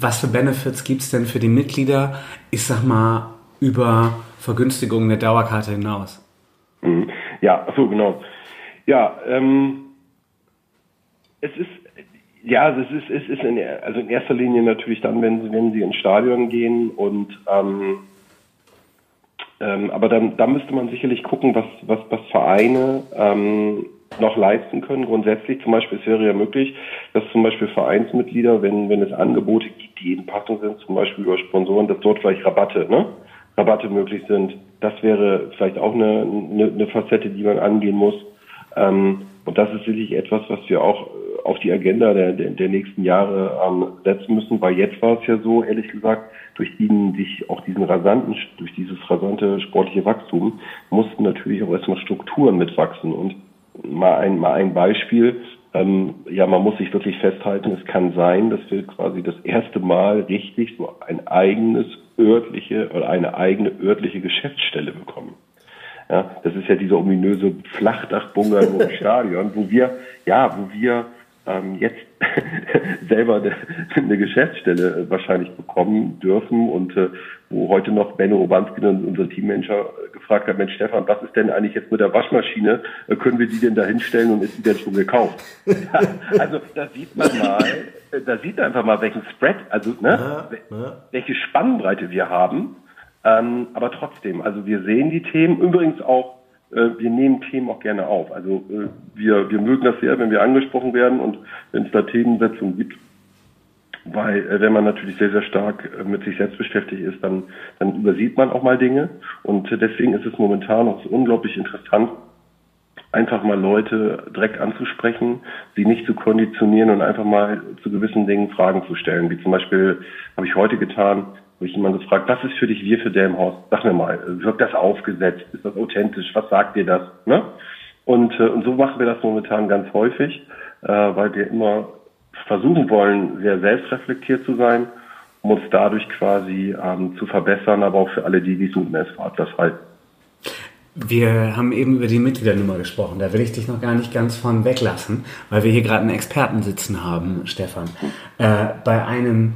was für Benefits gibt es denn für die Mitglieder, ich sag mal, über Vergünstigungen der Dauerkarte hinaus? Mhm. Ja, so genau. Ja, ähm, es ist ja, also es ist, es ist in, also in erster Linie natürlich dann, wenn sie, wenn sie ins Stadion gehen und ähm, ähm, aber dann, dann müsste man sicherlich gucken, was, was, was Vereine ähm, noch leisten können. Grundsätzlich zum Beispiel, es wäre ja möglich, dass zum Beispiel Vereinsmitglieder, wenn, wenn es Angebote gibt, die in Passung sind, zum Beispiel über Sponsoren, dass dort vielleicht Rabatte, ne? Rabatte möglich sind. Das wäre vielleicht auch eine, eine, eine Facette, die man angehen muss. Ähm, und das ist sicherlich etwas, was wir auch auf die Agenda der, der, der nächsten Jahre ähm, setzen müssen, weil jetzt war es ja so, ehrlich gesagt, durch diesen, sich auch diesen rasanten, durch dieses rasante sportliche Wachstum mussten natürlich auch erstmal Strukturen mitwachsen und mal ein, mal ein Beispiel, ähm, ja, man muss sich wirklich festhalten, es kann sein, dass wir quasi das erste Mal richtig so ein eigenes örtliche oder eine eigene örtliche Geschäftsstelle bekommen. Ja, das ist ja dieser ominöse Flachdach-Bungalow im Stadion, wo wir, ja, wo wir ähm, jetzt selber eine, Geschäftsstelle äh, wahrscheinlich bekommen dürfen und äh, wo heute noch Benno Obanski, unser Teammanager, äh, gefragt hat, Mensch Stefan, was ist denn eigentlich jetzt mit der Waschmaschine? Äh, können wir die denn da hinstellen und ist die denn schon gekauft? also da sieht man mal, da sieht man einfach mal, welchen Spread, also ne, welche Spannbreite wir haben. Ähm, aber trotzdem, also wir sehen die Themen, übrigens auch wir nehmen Themen auch gerne auf. Also äh, wir, wir mögen das sehr, wenn wir angesprochen werden und wenn es da Themensetzungen gibt. Weil äh, wenn man natürlich sehr, sehr stark mit sich selbst beschäftigt ist, dann, dann übersieht man auch mal Dinge. Und deswegen ist es momentan auch so unglaublich interessant, einfach mal Leute direkt anzusprechen, sie nicht zu konditionieren und einfach mal zu gewissen Dingen Fragen zu stellen. Wie zum Beispiel habe ich heute getan, habe ich jemanden gefragt, was ist für dich wir für Delmhorst? Sag mir mal, wirkt das aufgesetzt? Ist das authentisch? Was sagt dir das? Ne? Und, äh, und so machen wir das momentan ganz häufig, äh, weil wir immer versuchen wollen, sehr selbstreflektiert zu sein, um uns dadurch quasi ähm, zu verbessern, aber auch für alle die, die es mit dem SV Atlas halten. Wir haben eben über die Mitgliedernummer gesprochen. Da will ich dich noch gar nicht ganz von weglassen, weil wir hier gerade einen Experten sitzen haben, Stefan. Äh, bei einem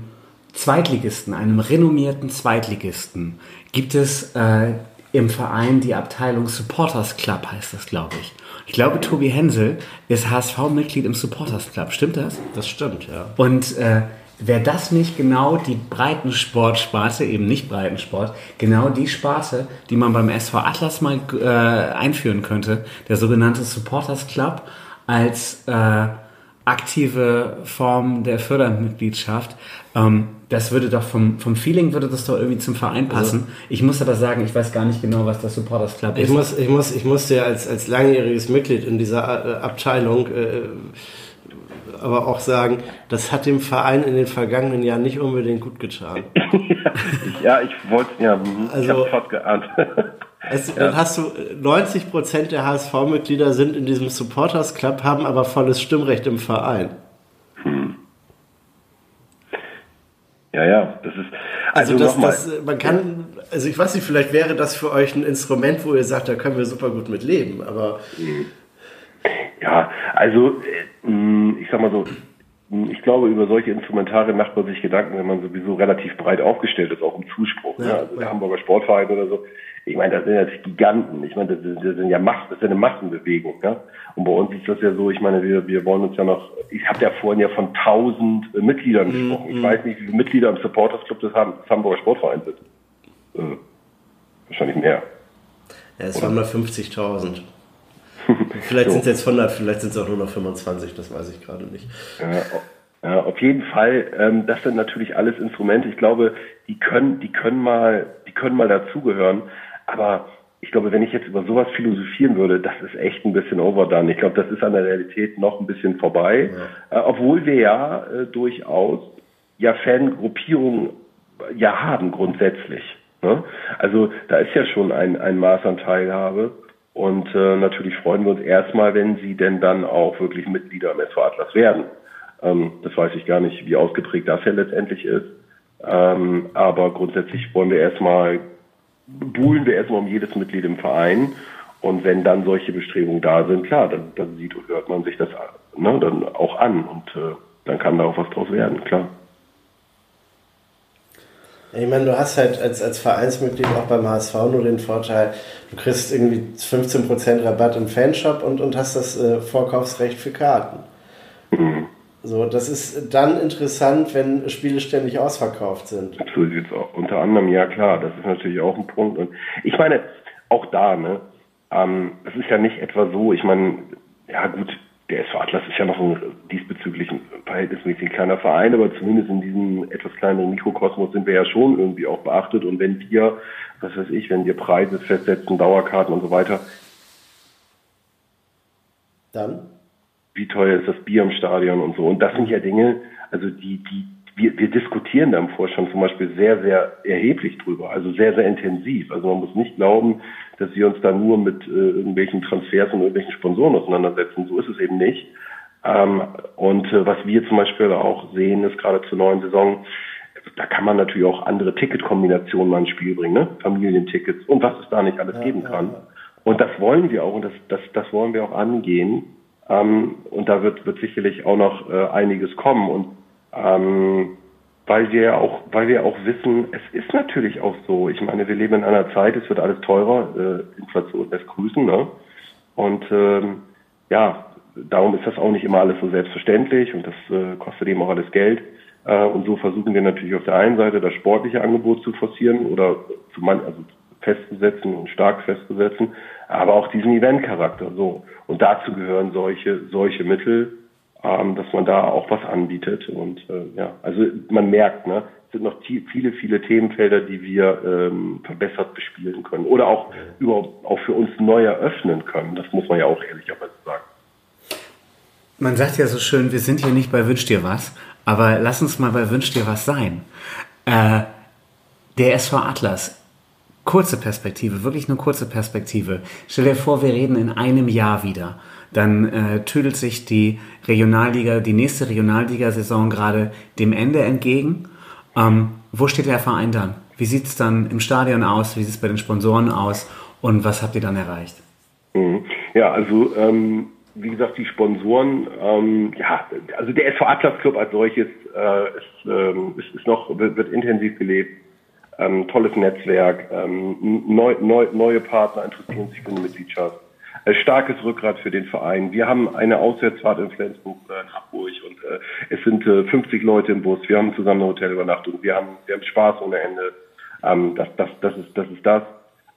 Zweitligisten, einem renommierten Zweitligisten, gibt es äh, im Verein die Abteilung Supporters Club, heißt das, glaube ich. Ich glaube, Tobi Hensel ist HSV-Mitglied im Supporters Club. Stimmt das? Das stimmt, ja. Und äh, wäre das nicht genau die Breitensport-Sparte, eben nicht Breitensport, genau die Sparte, die man beim SV Atlas mal äh, einführen könnte, der sogenannte Supporters Club als äh, aktive Form der Fördermitgliedschaft. Ähm, das würde doch vom, vom Feeling würde das doch irgendwie zum Verein passen. Also, ich muss aber sagen, ich weiß gar nicht genau, was das Supporters Club ich ist. Muss, ich, muss, ich musste ja als, als langjähriges Mitglied in dieser äh, Abteilung äh, aber auch sagen, das hat dem Verein in den vergangenen Jahren nicht unbedingt gut getan. ja, ich wollte, ja, mhm. also, ich fast geahnt. Es, ja. Dann hast du 90 Prozent der HSV-Mitglieder sind in diesem Supporters Club, haben aber volles Stimmrecht im Verein. Hm. Ja, ja, das ist. Also, also das, das, man kann, also ich weiß nicht, vielleicht wäre das für euch ein Instrument, wo ihr sagt, da können wir super gut mit leben, aber. Hm. Ja, also äh, ich sag mal so, ich glaube, über solche Instrumentarien macht man sich Gedanken, wenn man sowieso relativ breit aufgestellt ist, auch im Zuspruch. Ja, ne? Also der Hamburger Sportverein oder so. Ich meine, das sind jetzt Giganten. Ich meine, das, sind, das sind ja Massen, das ist eine Massenbewegung. Ja? Und bei uns ist das ja so, ich meine, wir, wir wollen uns ja noch, ich habe ja vorhin ja von 1000 äh, Mitgliedern mhm, gesprochen. Ich mm. weiß nicht, wie viele Mitglieder im Supporters Club des, Ham des Hamburger Sportvereins sind. Äh, wahrscheinlich mehr. Ja, es waren mal 50.000. vielleicht so. sind es jetzt 100, vielleicht sind es auch nur noch 25, das weiß ich gerade nicht. Ja, ja, auf jeden Fall. Ähm, das sind natürlich alles Instrumente. Ich glaube, die können, die können mal, die können mal dazugehören. Aber ich glaube, wenn ich jetzt über sowas philosophieren würde, das ist echt ein bisschen overdone. Ich glaube, das ist an der Realität noch ein bisschen vorbei. Ja. Äh, obwohl wir ja äh, durchaus ja Fangruppierungen ja haben grundsätzlich. Ne? Also da ist ja schon ein, ein Maß an Teilhabe. Und äh, natürlich freuen wir uns erstmal, wenn sie denn dann auch wirklich Mitglieder im SV Atlas werden. Ähm, das weiß ich gar nicht, wie ausgeprägt das ja letztendlich ist. Ähm, aber grundsätzlich wollen wir erstmal buhlen wir erstmal um jedes Mitglied im Verein. Und wenn dann solche Bestrebungen da sind, klar, dann, dann sieht und hört man sich das ne, dann auch an und äh, dann kann da auch was draus werden, klar. Ich meine, du hast halt als, als Vereinsmitglied auch beim HSV nur den Vorteil, du kriegst irgendwie 15% Rabatt im Fanshop und, und hast das äh, Vorkaufsrecht für Karten. Mhm. So, das ist dann interessant, wenn Spiele ständig ausverkauft sind. So sieht es auch. Unter anderem, ja klar, das ist natürlich auch ein Punkt. Und ich meine, auch da, ne, ähm, es ist ja nicht etwa so, ich meine, ja gut, der SV Atlas ist ja noch ein diesbezüglich ein verhältnismäßig kleiner Verein, aber zumindest in diesem etwas kleineren Mikrokosmos sind wir ja schon irgendwie auch beachtet. Und wenn wir, was weiß ich, wenn wir Preise festsetzen, Dauerkarten und so weiter, dann wie teuer ist das Bier im Stadion und so. Und das sind ja Dinge, also die, die, wir, wir diskutieren da im Vorstand zum Beispiel sehr, sehr erheblich drüber, also sehr, sehr intensiv. Also man muss nicht glauben, dass wir uns da nur mit äh, irgendwelchen Transfers und irgendwelchen Sponsoren auseinandersetzen. So ist es eben nicht. Ähm, und äh, was wir zum Beispiel auch sehen, ist gerade zur neuen Saison, da kann man natürlich auch andere Ticketkombinationen mal ins Spiel bringen, ne? Familientickets und was es da nicht alles ja, geben kann. Ja, ja. Und das wollen wir auch und das, das, das wollen wir auch angehen. Ähm, und da wird, wird sicherlich auch noch äh, einiges kommen. Und ähm, weil wir auch, weil wir auch wissen, es ist natürlich auch so. Ich meine, wir leben in einer Zeit, es wird alles teurer, äh, Inflation lässt grüßen, ne? Und ähm, ja, darum ist das auch nicht immer alles so selbstverständlich und das äh, kostet eben auch alles Geld. Äh, und so versuchen wir natürlich auf der einen Seite das sportliche Angebot zu forcieren oder zu man, also festzusetzen und stark festzusetzen, aber auch diesen Eventcharakter. So. Und dazu gehören solche, solche Mittel, ähm, dass man da auch was anbietet. Und äh, ja, also man merkt, ne, sind noch viele, viele Themenfelder, die wir ähm, verbessert bespielen können oder auch überhaupt auch für uns neu eröffnen können. Das muss man ja auch ehrlicherweise sagen. Man sagt ja so schön, wir sind hier nicht bei Wünsch dir was, aber lass uns mal bei Wünsch dir was sein. Äh, der SV Atlas, kurze Perspektive, wirklich nur kurze Perspektive. Stell dir vor, wir reden in einem Jahr wieder. Dann äh, tüdelt sich die Regionalliga, die nächste Regionalliga-Saison gerade dem Ende entgegen. Ähm, wo steht der Verein dann? Wie sieht es dann im Stadion aus? Wie sieht es bei den Sponsoren aus? Und was habt ihr dann erreicht? Mhm. Ja, also ähm, wie gesagt, die Sponsoren, ähm, ja, also der SV Atlas Club als solches äh, ist, ähm, ist, ist noch wird, wird intensiv gelebt. Ähm, tolles Netzwerk, ähm, neu, neu, neue Partner interessieren sich für eine Mitgliedschaft. Äh, starkes Rückgrat für den Verein. Wir haben eine Auswärtsfahrt in Flensburg oder in Hamburg und äh, es sind äh, 50 Leute im Bus. Wir haben zusammen eine Hotelübernachtung. Wir haben, wir haben Spaß ohne Ende. Ähm, das, das, das ist, das ist das.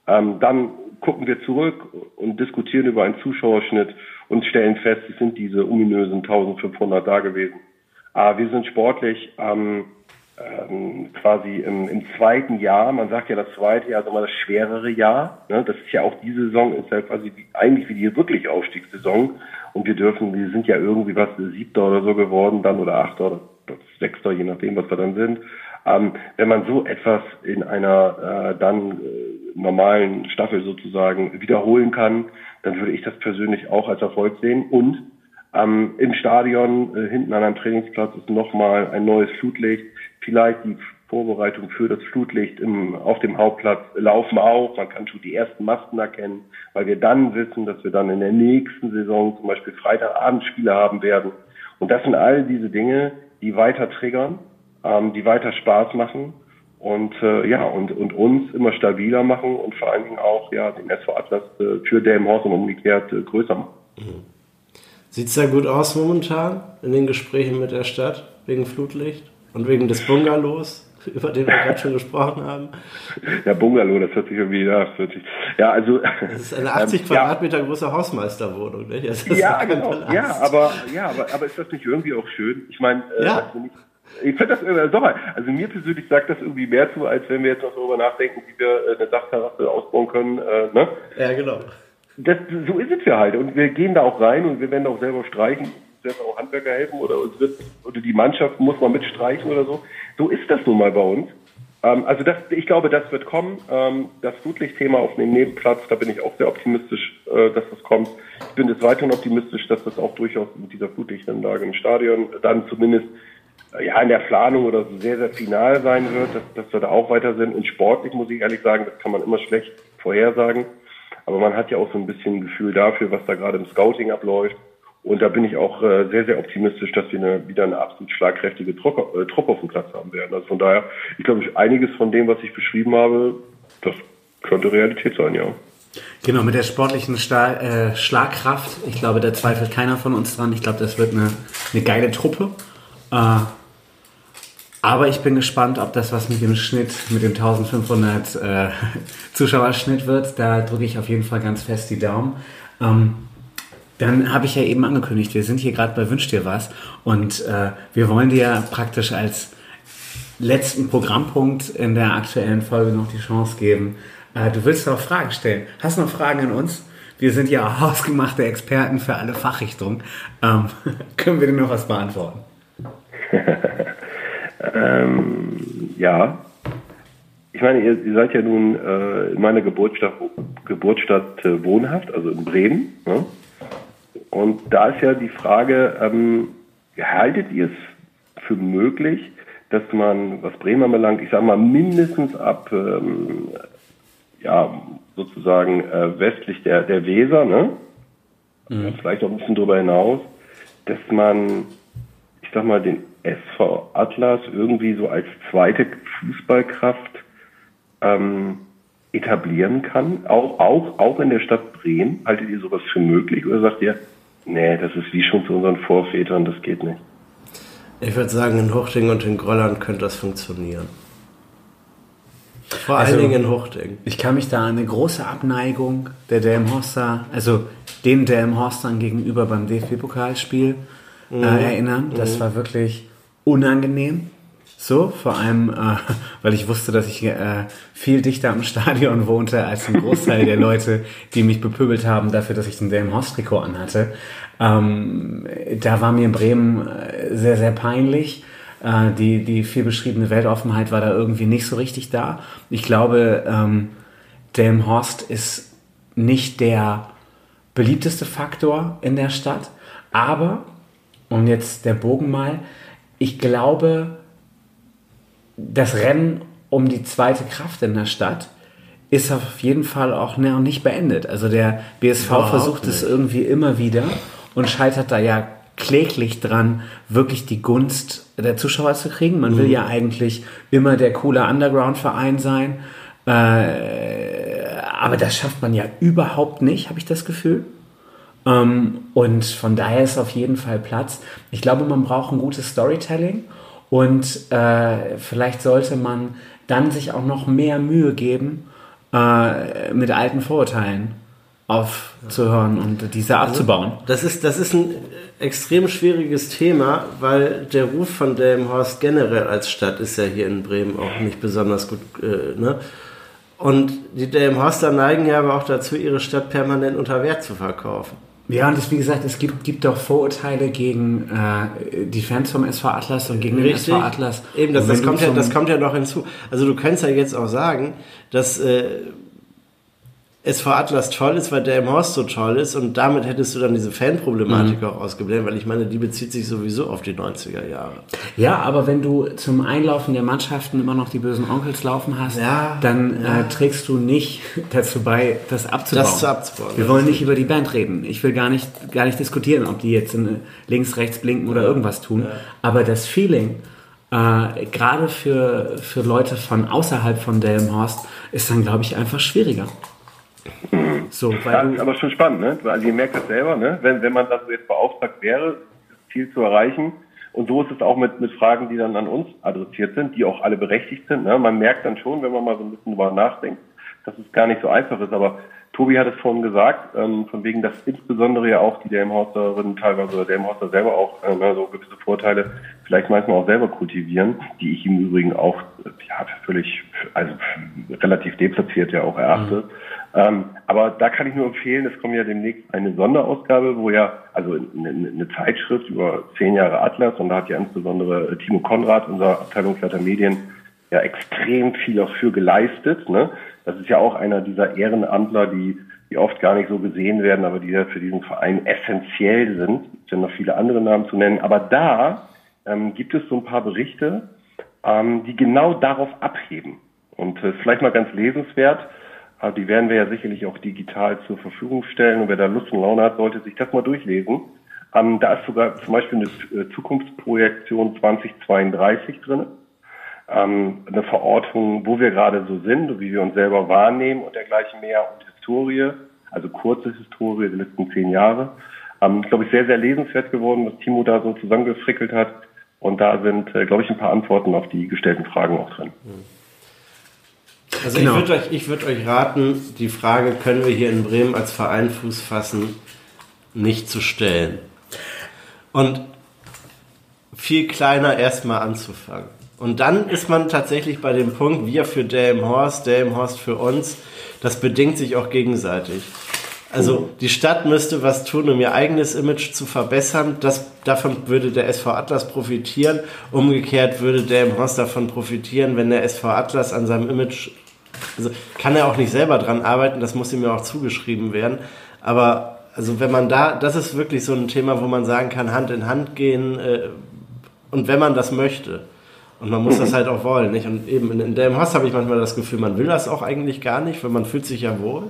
Ähm, dann gucken wir zurück und diskutieren über einen Zuschauerschnitt und stellen fest, es sind diese ominösen 1500 da gewesen. Aber wir sind sportlich ähm, ähm, quasi im, im zweiten Jahr, man sagt ja das zweite Jahr, also mal das schwerere Jahr. Ne? Das ist ja auch diese Saison, ist ja quasi wie, eigentlich wie die wirklich Aufstiegssaison. Und wir dürfen, wir sind ja irgendwie was siebter oder so geworden, dann oder achter oder sechster, je nachdem, was wir dann sind. Ähm, wenn man so etwas in einer äh, dann äh, normalen Staffel sozusagen wiederholen kann, dann würde ich das persönlich auch als Erfolg sehen. Und ähm, im Stadion äh, hinten an einem Trainingsplatz ist nochmal ein neues Flutlicht. Vielleicht die Vorbereitung für das Flutlicht im, auf dem Hauptplatz laufen auch. Man kann schon die ersten Masten erkennen, weil wir dann wissen, dass wir dann in der nächsten Saison zum Beispiel Freitagabendspiele haben werden. Und das sind all diese Dinge, die weiter triggern, ähm, die weiter Spaß machen und äh, ja und und uns immer stabiler machen und vor allen Dingen auch ja den SV Atlas äh, für Delmenhorst und umgekehrt äh, größer machen. Sieht's da gut aus momentan in den Gesprächen mit der Stadt wegen Flutlicht und wegen des Bungalows, über den wir gerade schon gesprochen haben? Ja, Bungalow, das hört sich irgendwie, ja, das hört sich, ja, also. Das ist eine 80 ähm, Quadratmeter große Hausmeisterwohnung, ne? Das ist Ja, genau. Palast. Ja, aber, ja, aber, aber ist das nicht irgendwie auch schön? Ich meine, äh, Ja. also nicht- ich finde das irgendwie, sag mal, also mir persönlich sagt das irgendwie mehr zu, als wenn wir jetzt noch darüber nachdenken, wie wir äh, eine Dachterrasse ausbauen können, äh, ne? Ja, genau. das, so ist es ja halt. Und wir gehen da auch rein und wir werden auch selber streichen, selber auch Handwerker helfen oder uns wird, oder die Mannschaft muss mal mitstreichen oder so. So ist das nun mal bei uns. Ähm, also das, ich glaube, das wird kommen. Ähm, das Flutlichtthema auf dem Nebenplatz, da bin ich auch sehr optimistisch, äh, dass das kommt. Ich bin des Weiteren optimistisch, dass das auch durchaus mit dieser Flutlichtanlage im Stadion dann zumindest äh, ja, in der Planung oder so sehr, sehr final sein wird, dass, dass wir da auch weiter sind. Und sportlich muss ich ehrlich sagen, das kann man immer schlecht vorhersagen. Aber man hat ja auch so ein bisschen ein Gefühl dafür, was da gerade im Scouting abläuft. Und da bin ich auch äh, sehr, sehr optimistisch, dass wir eine, wieder eine absolut schlagkräftige Truppe, äh, Truppe auf dem Platz haben werden. Also von daher, ich glaube, einiges von dem, was ich beschrieben habe, das könnte Realität sein, ja. Genau, mit der sportlichen Sta äh, Schlagkraft. Ich glaube, da zweifelt keiner von uns dran. Ich glaube, das wird eine, eine geile Truppe. Äh, aber ich bin gespannt, ob das was mit dem Schnitt, mit dem 1500 äh, Zuschauerschnitt wird. Da drücke ich auf jeden Fall ganz fest die Daumen. Ähm, dann habe ich ja eben angekündigt, wir sind hier gerade bei Wünsch dir was und äh, wir wollen dir praktisch als letzten Programmpunkt in der aktuellen Folge noch die Chance geben. Äh, du willst noch Fragen stellen. Hast du noch Fragen an uns? Wir sind ja hausgemachte Experten für alle Fachrichtungen. Ähm, können wir dir noch was beantworten? Ähm, ja. Ich meine, ihr, ihr seid ja nun äh, in meiner Geburtsstadt, Geburtsstadt äh, wohnhaft, also in Bremen. Ne? Und da ist ja die Frage, ähm, haltet ihr es für möglich, dass man, was Bremen anbelangt, ich sage mal mindestens ab, ähm, ja, sozusagen äh, westlich der, der Weser, ne? vielleicht auch ein bisschen darüber hinaus, dass man, ich sag mal, den SV Atlas irgendwie so als zweite Fußballkraft ähm, etablieren kann, auch, auch, auch in der Stadt Bremen. Haltet ihr sowas für möglich oder sagt ihr, nee, das ist wie schon zu unseren Vorvätern, das geht nicht? Ich würde sagen, in Huchting und in Grolland könnte das funktionieren. Vor Also- allen Dingen in Huchting. Ich kann mich da an eine große Abneigung der Delmhorster, also den Delmhorstern gegenüber beim DFB-Pokalspiel äh, erinnern. Das war wirklich unangenehm. So, vor allem, äh, weil ich wusste, dass ich äh, viel dichter am Stadion wohnte als ein Großteil der Leute, die mich bepöbelt haben dafür, dass ich den Delmenhorst-Trikot anhatte. Ähm, da war mir Bremen äh, sehr, sehr peinlich. Äh, die, die viel beschriebene Weltoffenheit war da irgendwie nicht so richtig da. Ich glaube, ähm, Delmenhorst ist nicht der beliebteste Faktor in der Stadt, aber, und jetzt der Bogen mal, ich glaube, das Rennen um die zweite Kraft in der Stadt ist auf jeden Fall auch noch nicht beendet. Also der BSV Überhaupt versucht es nicht. irgendwie immer wieder und scheitert da ja kläglich dran, wirklich die Gunst der Zuschauer zu kriegen. Man will ja eigentlich immer der coole Underground-Verein sein. Äh, aber das schafft man ja überhaupt nicht, habe ich das Gefühl. Ähm, und von daher ist auf jeden Fall Platz. Ich glaube, man braucht ein gutes Storytelling und äh, vielleicht sollte man dann sich auch noch mehr Mühe geben, äh, mit alten Vorurteilen aufzuhören und diese abzubauen. Das ist, das ist ein extrem schwieriges Thema, weil der Ruf von Delmenhorst generell als Stadt ist ja hier in Bremen auch nicht besonders gut. Äh, ne? Und die Delmenhorster neigen ja aber auch dazu, ihre Stadt permanent unter Wert zu verkaufen. Ja, und das, wie gesagt, es gibt, gibt doch Vorurteile gegen äh, die Fans vom SV Atlas und gegen den SV Atlas. Eben, das, das, kommt ja, das kommt ja noch hinzu. Also du kannst ja jetzt auch sagen, dass äh, SV Atlas toll ist, weil im Horst so toll ist und damit hättest du dann diese Fanproblematik Mhm. auch ausgeblendet, weil ich meine, die bezieht sich sowieso auf die 90er Jahre. Ja, aber wenn du zum Einlaufen der Mannschaften immer noch die bösen Onkels laufen hast, Ja, dann Äh, trägst du nicht dazu bei, das abzubauen. Das zu abzubauen, Wir wollen nicht über die Band reden. Ich will gar nicht, gar nicht diskutieren, ob die jetzt in, links, rechts blinken oder irgendwas tun. Aber das Feeling, äh, gerade für, für Leute von außerhalb von Delmenhorst, ist dann, glaube ich, einfach schwieriger. So, Ja, weil ist du, aber schon spannend, ne? Also ihr merkt das selber, ne? Wenn, wenn man dann so jetzt beauftragt wäre, dieses Ziel zu erreichen. Und so ist es auch mit, mit Fragen, die dann an uns adressiert sind, die auch alle berechtigt sind. Ne? Man merkt dann schon, wenn man mal so ein bisschen drüber nachdenkt, dass es gar nicht so einfach ist. Aber Tobi hat es vorhin gesagt, ähm, von wegen, dass insbesondere ja auch die Delmhauserinnen teilweise oder Delmhauser selber auch äh, so gewisse Vorteile vielleicht manchmal auch selber kultivieren, die ich im Übrigen auch äh, ja, völlig, also relativ deplatziert ja auch erachte. Ähm, aber da kann ich nur empfehlen, es kommt ja demnächst eine Sonderausgabe, wo ja, also eine, eine Zeitschrift über zehn Jahre Atlas und da hat ja insbesondere äh, Timo Konrad, unser Abteilungsleiter Medien, ja extrem viel auch für geleistet. Ne? Das ist ja auch einer dieser Ehrenamtler, die, die oft gar nicht so gesehen werden, aber die ja für diesen Verein essentiell sind. Es sind noch viele andere Namen zu nennen. Aber da ähm, gibt es so ein paar Berichte, ähm, die genau darauf abheben. Und äh, vielleicht mal ganz lesenswert. Äh, die werden wir ja sicherlich auch digital zur Verfügung stellen. Und wer da Lust und Laune hat, sollte sich das mal durchlesen. Ähm, da ist sogar zum Beispiel eine äh, Zukunftsprojektion 2032 drin. Ähm, eine Verortung, wo wir gerade so sind, wie wir uns selber wahrnehmen und dergleichen mehr und Historie, also kurze Historie der letzten zehn Jahre. Ähm, glaube ich, sehr, sehr lesenswert geworden, was Timo da so zusammengefrickelt hat. Und da sind, äh, glaube ich, ein paar Antworten auf die gestellten Fragen auch drin. Also Genau. ich würde euch, ich würd euch raten, die Frage, können wir hier in Bremen als Verein Fuß fassen, nicht zu stellen. Und viel kleiner erstmal anzufangen. Und dann ist man tatsächlich bei dem Punkt, wir für Delmenhorst, Delmenhorst für uns, das bedingt sich auch gegenseitig. Also die Stadt müsste was tun, um ihr eigenes Image zu verbessern. Das, davon würde der SV Atlas profitieren. Umgekehrt würde Delmenhorst davon profitieren, wenn der SV Atlas an seinem Image, also kann er auch nicht selber dran arbeiten, das muss ihm ja auch zugeschrieben werden. Aber also wenn man da, das ist wirklich so ein Thema, wo man sagen kann, Hand in Hand gehen äh, und wenn man das möchte. Und man muss das halt auch wollen, nicht? Und eben in, in Delmenhorst habe ich manchmal das Gefühl, man will das auch eigentlich gar nicht, weil man fühlt sich ja wohl.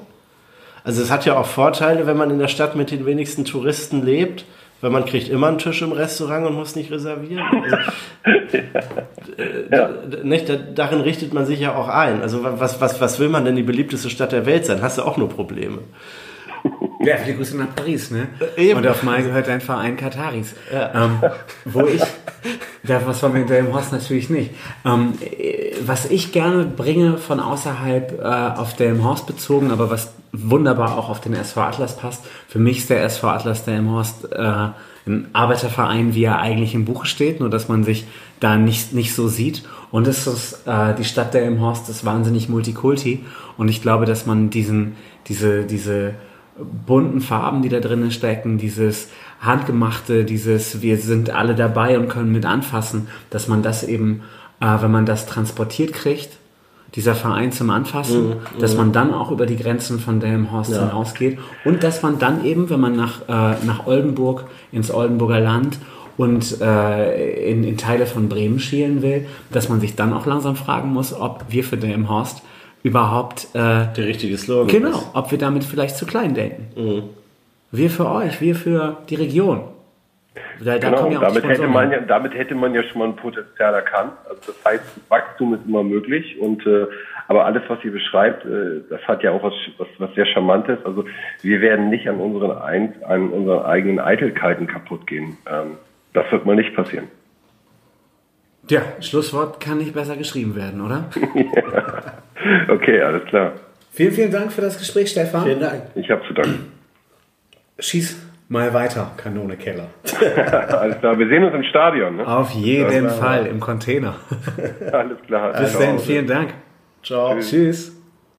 Also es hat ja auch Vorteile, wenn man in der Stadt mit den wenigsten Touristen lebt, weil man kriegt immer einen Tisch im Restaurant und muss nicht reservieren. Also, Ja. d- nicht, da- darin richtet man sich ja auch ein. Also was, was, was will man denn die beliebteste Stadt der Welt sein? Hast du auch nur Probleme. Ja, viele Grüße nach Paris, ne? Eben. Und auf Mai gehört ein Verein Kataris. Ähm, wo ich, da was von mit Delmenhorst natürlich nicht. Ähm, äh, was ich gerne bringe von außerhalb äh, auf Delmenhorst bezogen, aber was wunderbar auch auf den SV Atlas passt, für mich ist der SV Atlas Delmenhorst äh, ein Arbeiterverein, wie er eigentlich im Buche steht, nur dass man sich da nicht, nicht so sieht. Und es ist äh, die Stadt der im Horst ist wahnsinnig multikulti. Und ich glaube, dass man diesen, diese, diese bunten Farben, die da drinnen stecken, dieses handgemachte, dieses wir sind alle dabei und können mit anfassen, dass man das eben, äh, wenn man das transportiert kriegt, dieser Verein zum Anfassen, Mhm, dass man dann auch über die Grenzen von Delmenhorst Ja. hinausgeht und dass man dann eben, wenn man nach, äh, nach Oldenburg, ins Oldenburger Land und äh, in, in Teile von Bremen schielen will, dass man sich dann auch langsam fragen muss, ob wir für Delmenhorst überhaupt äh, Der richtige Slogan. Genau, ist. ob wir damit vielleicht zu klein denken. Mhm. Wir für euch, wir für die Region. Da, da Genau, ja damit hätte, man ja, damit hätte man ja schon mal ein Potenzial erkannt. Also das heißt, Wachstum ist immer möglich und äh, aber alles, was ihr beschreibt, äh, das hat ja auch was, was, was sehr Charmantes. Also wir werden nicht an unseren, ein, an unseren eigenen Eitelkeiten kaputt gehen. Ähm, das wird mal nicht passieren. Ja, Schlusswort kann nicht besser geschrieben werden, oder? Okay, alles klar. vielen, vielen Dank für das Gespräch, Stefan. Vielen Dank. Ich habe zu danken. Schieß mal weiter, Kanone Keller. alles klar. Wir sehen uns im Stadion. Ne? Auf jeden Ja, Fall im Container. Alles klar. Bis dann, vielen Dank. Ciao. Tschüss.